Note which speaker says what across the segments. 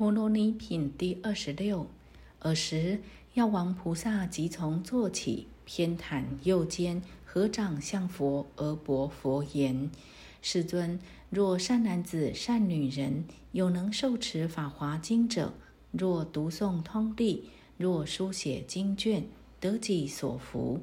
Speaker 1: 陀罗尼品第二十六。尔时，药王菩萨即从坐起，偏袒右肩，合掌向佛而薄佛言：“世尊，若善男子、善女人有能受持法华经者，若读诵通历，若书写经卷，得己所福。”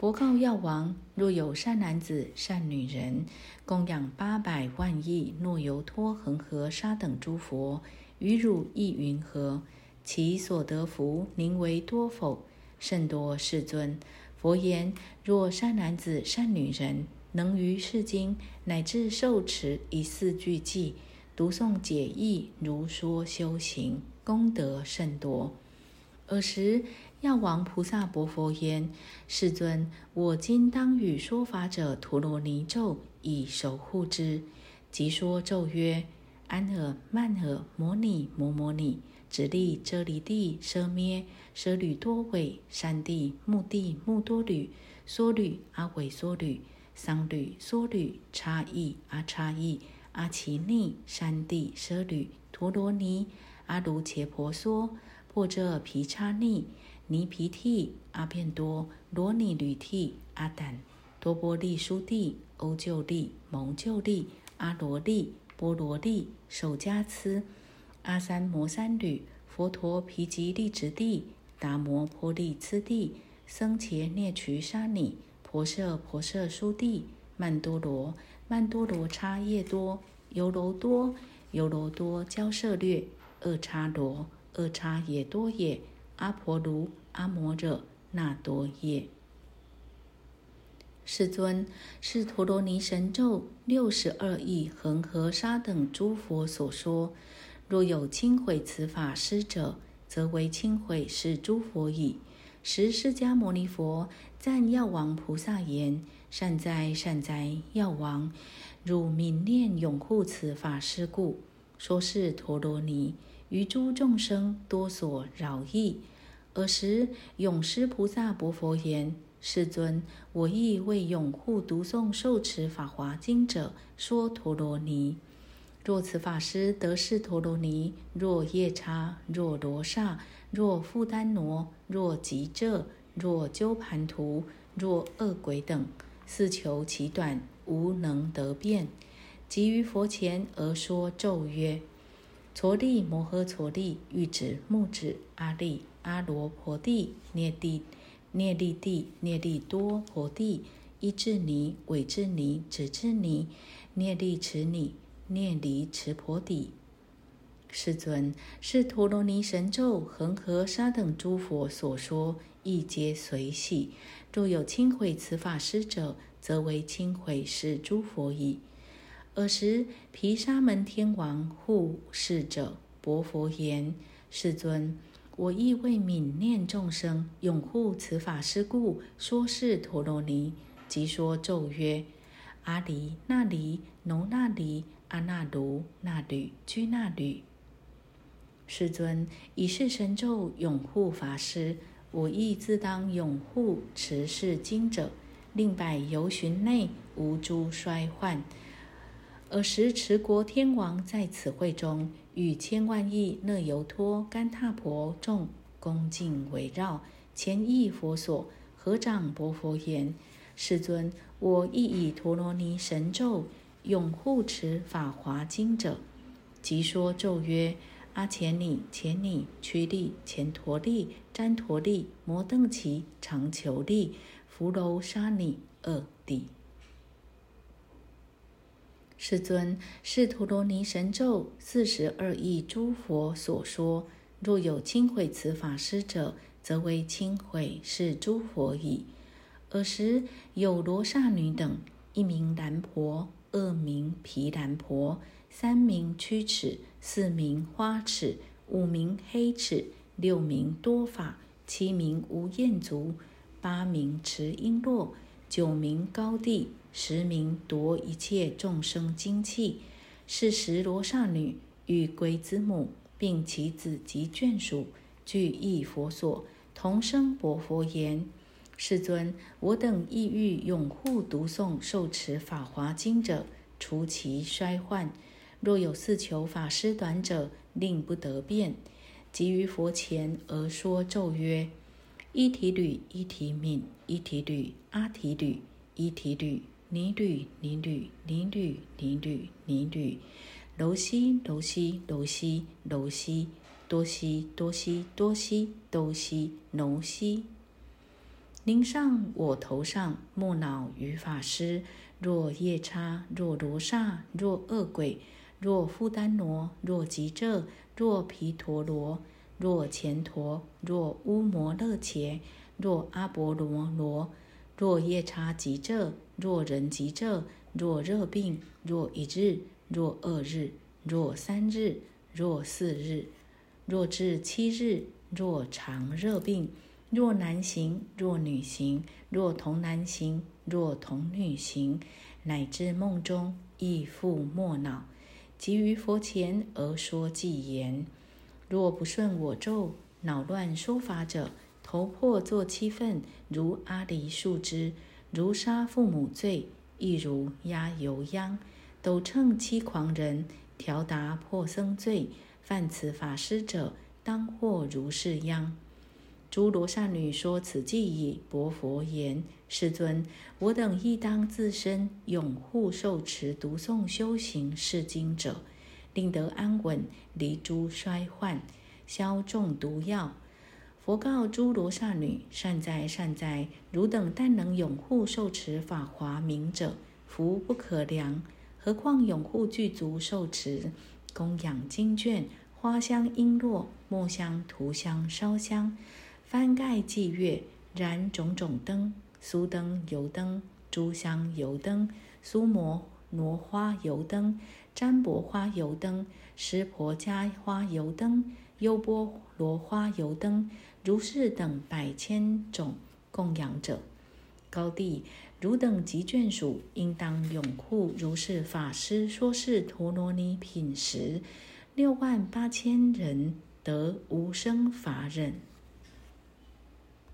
Speaker 1: 佛告药王：“若有善男子、善女人，供养八百万亿诺由托恒河沙等诸佛，于汝亦云何？其所得福，宁为多否？甚多，世尊。佛言：若善男子、善女人，能于世经乃至受持一四句偈，读诵解义，如说修行，功德甚多。尔时。”药王菩萨薄佛言：“世尊，我今当与说法者陀罗尼咒，以守护之。即说咒曰：安尔曼尔摩尼摩摩尼，直利遮离地奢咩奢吕多韦山地目地目多吕梭吕阿韦梭吕桑吕梭吕差异阿差异阿奇尼山地奢吕陀罗尼阿卢切婆娑破遮毗叉尼。”尼毗替、阿片多、罗尼吕替、阿胆、多波利苏地、欧旧利、蒙旧利、阿罗利、波罗利、首迦斯、阿三摩三吕、佛陀毗吉利直地、达摩波利次地、僧伽涅瞿沙尼、婆舍婆舍苏地、曼多罗、曼多罗叉叶多、尤罗多、尤罗多交涉略、二叉罗、二叉也多也、阿婆卢。阿摩惹那多耶，世尊是陀罗尼神咒六十二亿恒河沙等诸佛所说。若有轻毁此法师者，则为轻毁是诸佛矣。时释迦牟尼佛赞药王菩萨言：“善哉善哉，药王！汝明念永护此法师故，说是陀罗尼于诸众生多所饶益。”尔时，永师菩萨薄佛言：“世尊，我亦为拥护读诵受持法华经者说陀罗尼。若此法师得是陀罗尼，若夜叉，若罗刹，若富丹罗，若吉遮，若鸠盘图，若恶鬼等，四求其短，无能得变，即于佛前而说咒曰：‘陀利摩诃陀利，欲指木指阿利。’”阿罗婆帝、涅帝、涅利帝、涅利多婆帝、依智尼、韦智尼、指智尼、涅利持尼、涅离持婆帝。世尊，是陀罗尼神咒恒河沙等诸佛所说，亦皆随喜。若有轻毁此法师者，则为轻毁是诸佛矣。尔时，毗沙门天王护世者薄佛言：“世尊。”我亦为悯念众生，永护此法师故，说是陀罗尼，即说咒曰：阿离那离，奴那离，阿那卢那吕，居那吕。世尊，以是神咒永护法师，我亦自当永护持是经者，令百由旬内无诸衰患。尔时，持国天王在此会中。与千万亿那由托干闼婆众恭敬围绕前意佛所合掌薄佛言：“世尊，我亦以陀罗尼神咒永护持法华经者，即说咒曰：阿前尼、前尼、屈利、前陀利、旃陀利、摩邓奇、长求利、福楼沙尼二地。”世尊，是陀罗尼神咒四十二亿诸佛所说。若有轻毁此法师者，则为轻毁是诸佛矣。尔时有罗刹女等，一名蓝婆，二名毗蓝婆，三名曲齿，四名花齿，五名黑齿，六名多法，七名无厌足，八名持璎珞，九名高地。十名夺一切众生精气，是时罗刹女与鬼子母，并其子及眷属，俱诣佛所，同声薄佛言：“世尊，我等意欲拥护读诵受持法华经者，除其衰患。若有四求法师短者，令不得变。即于佛前而说咒曰：一提吕，一提敏，一提吕，阿提吕，一提吕，尼吕，尼吕，尼吕，尼吕，尼吕，楼西，楼西，楼西，楼西，多西，多西，多西，多西，楼西。您上我头上，莫恼于法师。若夜叉，若罗刹，若恶鬼，若富丹罗，若吉这，若毗陀罗，若前陀，若乌摩勒伽，若阿波罗罗，若夜叉吉遮，若人吉遮，若热病，若一日，若二日，若三日，若四日，若至七日，若长热病。若男行，若女行，若同男行，若同女行，乃至梦中亦复莫恼，即于佛前而说偈言：若不顺我咒，恼乱说法者，头破作七分，如阿离树枝；如杀父母罪，亦如压油殃。斗称七狂人，调达破僧罪，犯此法师者，当获如是殃。诸罗刹女说此偈已，薄佛言：“世尊，我等亦当自身永护受持读诵修行是经者，令得安稳，离诸衰患，消众毒药。”佛告诸罗刹女：“善哉善哉！汝等但能拥护受持法华名者，福不可量。何况拥护具足受持、供养经卷、花香璎珞、墨香涂香烧香。”翻盖祭月，燃种种灯，酥灯、油灯、珠香油灯、酥摩罗花油灯、占卜花油灯、湿婆迦花油灯、优波罗花油灯，如是等百千种供养者。高帝，汝等及眷属，应当拥护如是法师说是陀罗尼品时，六万八千人得无生法忍。